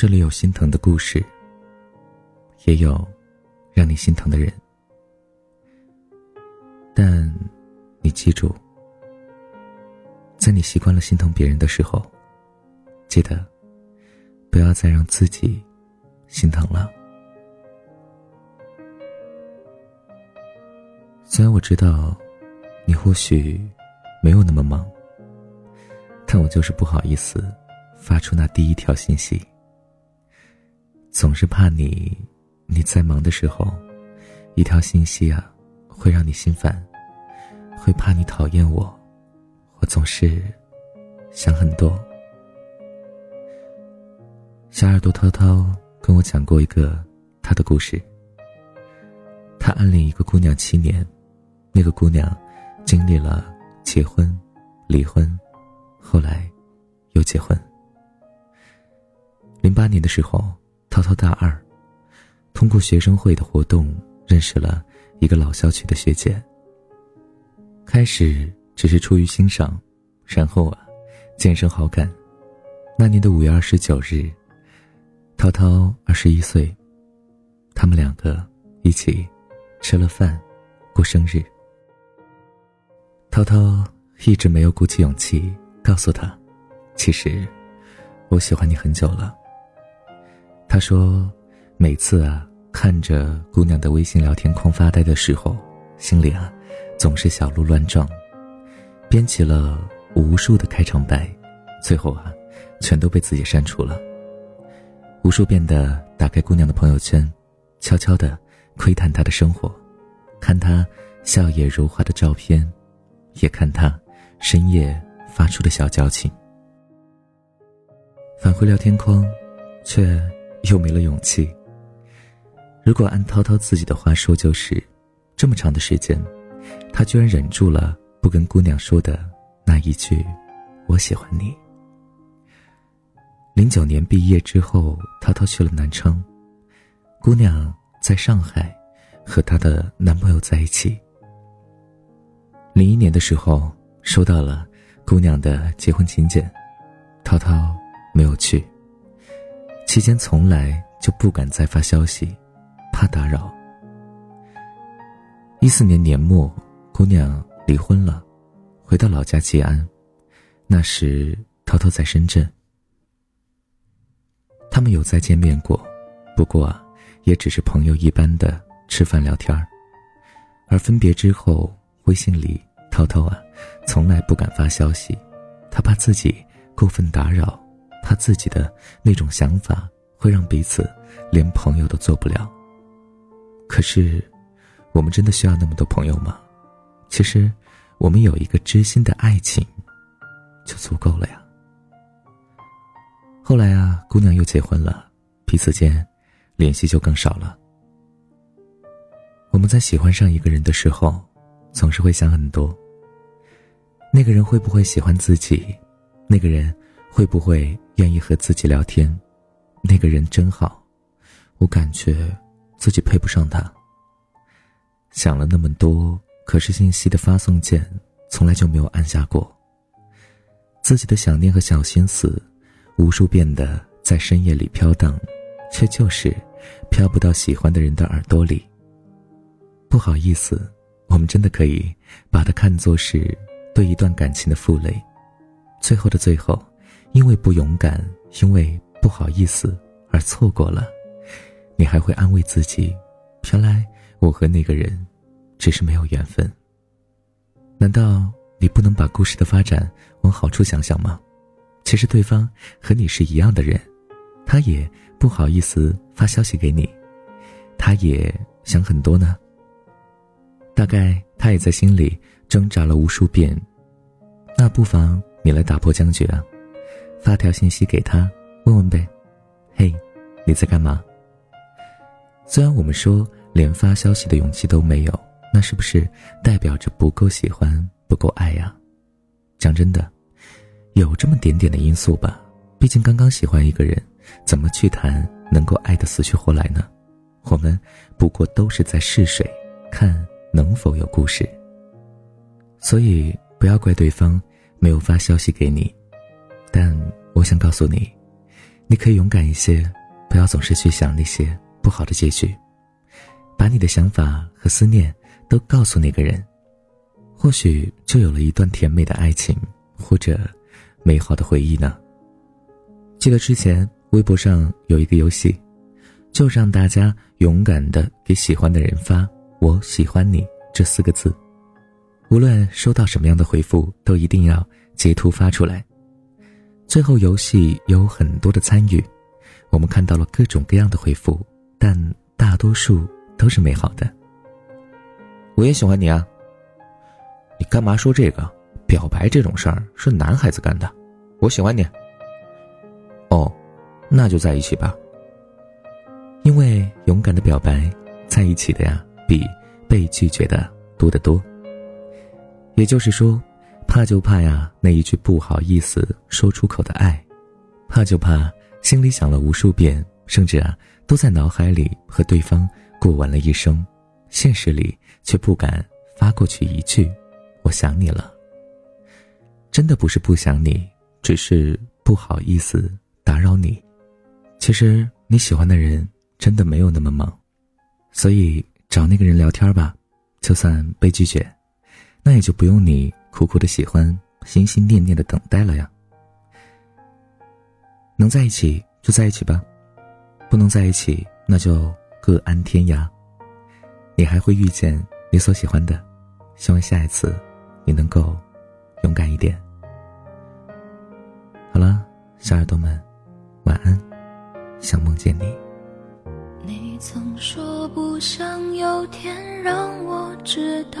这里有心疼的故事，也有让你心疼的人。但你记住，在你习惯了心疼别人的时候，记得不要再让自己心疼了。虽然我知道你或许没有那么忙，但我就是不好意思发出那第一条信息。总是怕你，你在忙的时候，一条信息啊，会让你心烦，会怕你讨厌我，我总是想很多。小耳朵涛涛跟我讲过一个他的故事。他暗恋一个姑娘七年，那个姑娘经历了结婚、离婚，后来又结婚。零八年的时候。涛涛大二，通过学生会的活动认识了一个老校区的学姐。开始只是出于欣赏，然后啊，渐生好感。那年的五月二十九日，涛涛二十一岁，他们两个一起吃了饭，过生日。涛涛一直没有鼓起勇气告诉他，其实我喜欢你很久了。他说：“每次啊，看着姑娘的微信聊天框发呆的时候，心里啊，总是小鹿乱撞，编辑了无数的开场白，最后啊，全都被自己删除了。无数遍的打开姑娘的朋友圈，悄悄的窥探她的生活，看她笑靥如花的照片，也看她深夜发出的小矫情。返回聊天框，却……”又没了勇气。如果按涛涛自己的话说，就是这么长的时间，他居然忍住了不跟姑娘说的那一句“我喜欢你”。零九年毕业之后，涛涛去了南昌，姑娘在上海和她的男朋友在一起。零一年的时候，收到了姑娘的结婚请柬，涛涛没有去。期间从来就不敢再发消息，怕打扰。一四年年末，姑娘离婚了，回到老家吉安。那时，涛涛在深圳。他们有再见面过，不过啊，也只是朋友一般的吃饭聊天。而分别之后，微信里涛涛啊，从来不敢发消息，他怕自己过分打扰。他自己的那种想法会让彼此连朋友都做不了。可是，我们真的需要那么多朋友吗？其实，我们有一个知心的爱情，就足够了呀。后来啊，姑娘又结婚了，彼此间联系就更少了。我们在喜欢上一个人的时候，总是会想很多。那个人会不会喜欢自己？那个人。会不会愿意和自己聊天？那个人真好，我感觉自己配不上他。想了那么多，可是信息的发送键从来就没有按下过。自己的想念和小心思，无数遍的在深夜里飘荡，却就是飘不到喜欢的人的耳朵里。不好意思，我们真的可以把它看作是对一段感情的负累。最后的最后。因为不勇敢，因为不好意思而错过了，你还会安慰自己：原来我和那个人只是没有缘分。难道你不能把故事的发展往好处想想吗？其实对方和你是一样的人，他也不好意思发消息给你，他也想很多呢。大概他也在心里挣扎了无数遍，那不妨你来打破僵局啊！发条信息给他，问问呗。嘿，你在干嘛？虽然我们说连发消息的勇气都没有，那是不是代表着不够喜欢、不够爱呀？讲真的，有这么点点的因素吧。毕竟刚刚喜欢一个人，怎么去谈能够爱得死去活来呢？我们不过都是在试水，看能否有故事。所以不要怪对方没有发消息给你。但我想告诉你，你可以勇敢一些，不要总是去想那些不好的结局，把你的想法和思念都告诉那个人，或许就有了一段甜美的爱情，或者美好的回忆呢。记得之前微博上有一个游戏，就让大家勇敢的给喜欢的人发“我喜欢你”这四个字，无论收到什么样的回复，都一定要截图发出来。最后，游戏有很多的参与，我们看到了各种各样的回复，但大多数都是美好的。我也喜欢你啊！你干嘛说这个？表白这种事儿是男孩子干的。我喜欢你。哦，那就在一起吧。因为勇敢的表白，在一起的呀，比被拒绝的多得多。也就是说。怕就怕呀，那一句不好意思说出口的爱，怕就怕心里想了无数遍，甚至啊都在脑海里和对方过完了一生，现实里却不敢发过去一句“我想你了”。真的不是不想你，只是不好意思打扰你。其实你喜欢的人真的没有那么忙，所以找那个人聊天吧，就算被拒绝，那也就不用你。苦苦的喜欢，心心念念的等待了呀。能在一起就在一起吧，不能在一起那就各安天涯。你还会遇见你所喜欢的，希望下一次你能够勇敢一点。好了，小耳朵们，晚安，想梦见你。你曾说不想有天让我知道。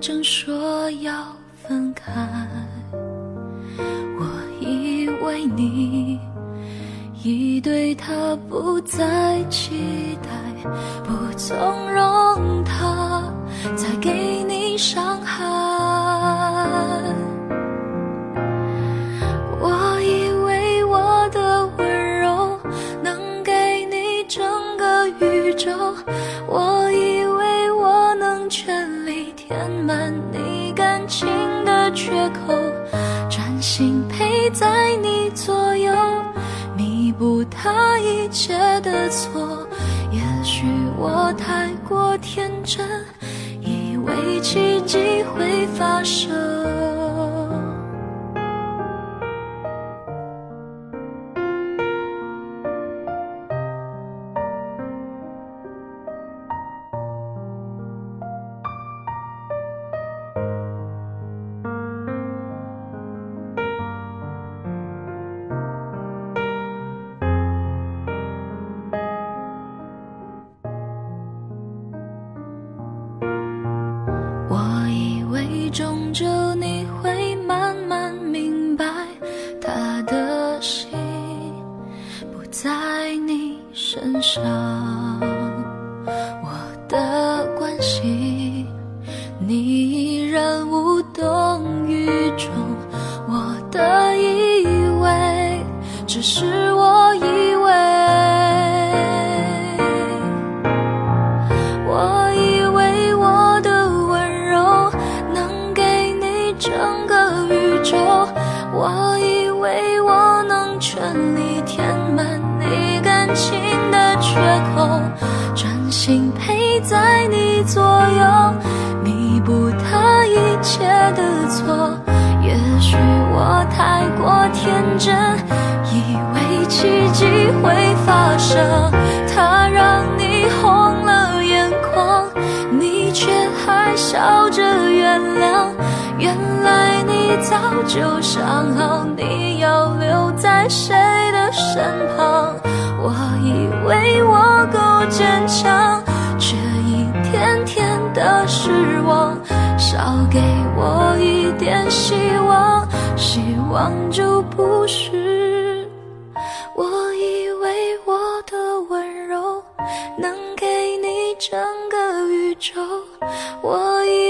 正说要分开，我以为你已对他不再期待，不纵容他再给你伤害。我以为我的温柔能给你整个宇宙。以为奇迹会发生。依然无动于衷，我的以为只是我以原谅。原来你早就想好你要留在谁的身旁，我以为我够坚强，却一天天的失望，少给我一点希望，希望就不是我以为我的温柔。能给你整个宇宙。我以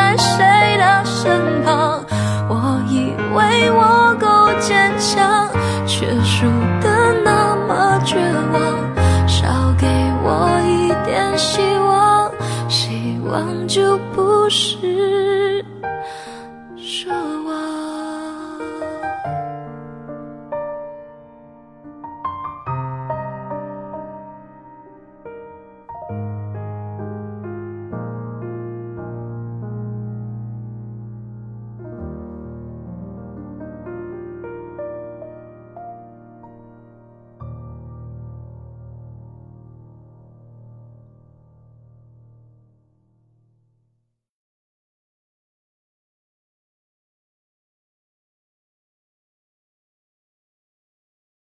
谁的身旁？我以为我够坚强却输